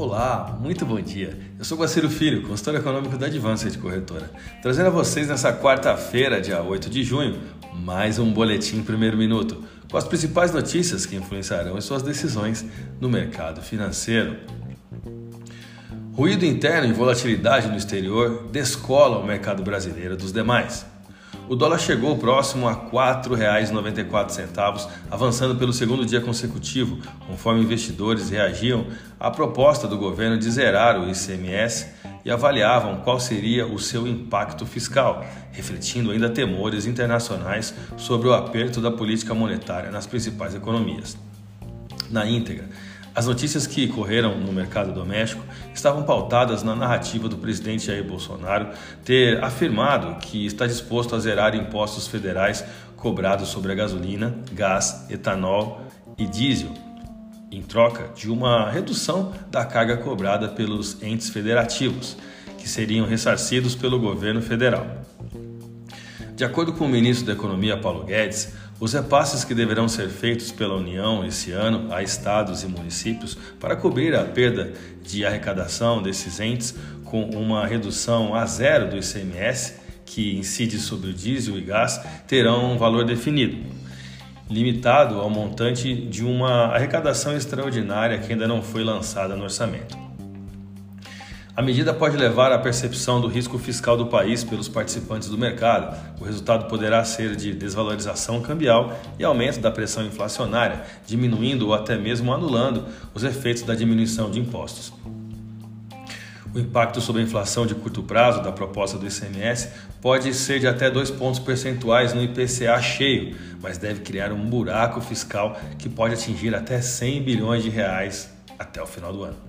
Olá, muito bom dia. Eu sou Guaciro Filho, consultor econômico da Advanced Corretora, trazendo a vocês nessa quarta-feira, dia 8 de junho, mais um boletim primeiro minuto, com as principais notícias que influenciarão as suas decisões no mercado financeiro. Ruído interno e volatilidade no exterior descolam o mercado brasileiro dos demais. O dólar chegou próximo a R$ 4,94, avançando pelo segundo dia consecutivo, conforme investidores reagiam à proposta do governo de zerar o ICMS e avaliavam qual seria o seu impacto fiscal, refletindo ainda temores internacionais sobre o aperto da política monetária nas principais economias. Na íntegra, as notícias que correram no mercado doméstico estavam pautadas na narrativa do presidente Jair Bolsonaro ter afirmado que está disposto a zerar impostos federais cobrados sobre a gasolina, gás, etanol e diesel, em troca de uma redução da carga cobrada pelos entes federativos, que seriam ressarcidos pelo governo federal. De acordo com o ministro da Economia Paulo Guedes, os repasses que deverão ser feitos pela União esse ano a estados e municípios para cobrir a perda de arrecadação desses entes com uma redução a zero do ICMS, que incide sobre o diesel e gás, terão um valor definido, limitado ao montante de uma arrecadação extraordinária que ainda não foi lançada no orçamento. A medida pode levar à percepção do risco fiscal do país pelos participantes do mercado. O resultado poderá ser de desvalorização cambial e aumento da pressão inflacionária, diminuindo ou até mesmo anulando os efeitos da diminuição de impostos. O impacto sobre a inflação de curto prazo da proposta do ICMS pode ser de até 2 pontos percentuais no IPCA cheio, mas deve criar um buraco fiscal que pode atingir até 100 bilhões de reais até o final do ano.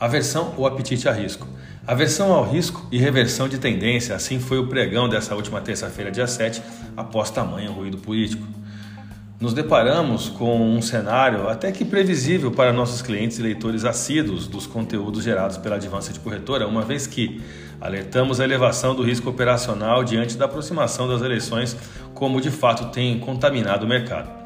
Aversão ou apetite a risco. Aversão ao risco e reversão de tendência, assim foi o pregão dessa última terça-feira, dia 7, após tamanho ruído político. Nos deparamos com um cenário até que previsível para nossos clientes e leitores assíduos dos conteúdos gerados pela Advança de Corretora, uma vez que alertamos a elevação do risco operacional diante da aproximação das eleições, como de fato tem contaminado o mercado.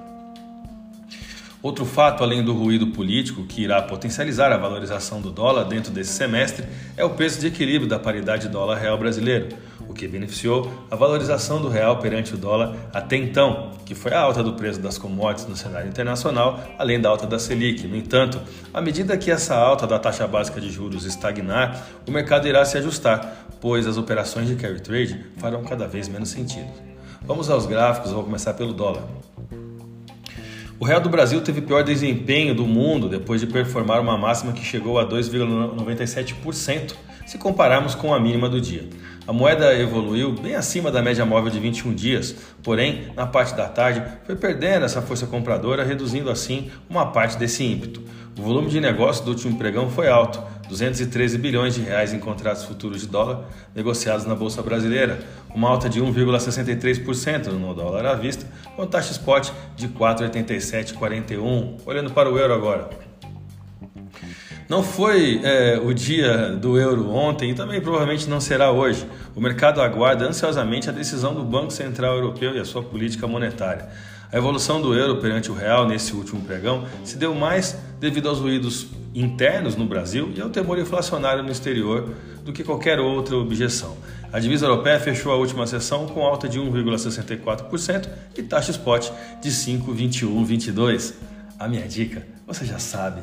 Outro fato, além do ruído político que irá potencializar a valorização do dólar dentro desse semestre, é o peso de equilíbrio da paridade dólar-real brasileiro, o que beneficiou a valorização do real perante o dólar até então, que foi a alta do preço das commodities no cenário internacional, além da alta da Selic. No entanto, à medida que essa alta da taxa básica de juros estagnar, o mercado irá se ajustar, pois as operações de carry trade farão cada vez menos sentido. Vamos aos gráficos, vou começar pelo dólar. O real do Brasil teve pior desempenho do mundo depois de performar uma máxima que chegou a 2,97% se compararmos com a mínima do dia. A moeda evoluiu bem acima da média móvel de 21 dias, porém, na parte da tarde, foi perdendo essa força compradora, reduzindo assim uma parte desse ímpeto. O volume de negócio do último pregão foi alto, 213 bilhões de reais em contratos futuros de dólar negociados na Bolsa Brasileira, uma alta de 1,63% no dólar à vista, com taxa spot de 4,8741. Olhando para o euro agora. Não foi é, o dia do euro ontem e também provavelmente não será hoje. O mercado aguarda ansiosamente a decisão do Banco Central Europeu e a sua política monetária. A evolução do euro perante o real nesse último pregão se deu mais devido aos ruídos internos no Brasil e ao temor inflacionário no exterior do que qualquer outra objeção. A divisa europeia fechou a última sessão com alta de 1,64% e taxa spot de 5,2122. A minha dica, você já sabe,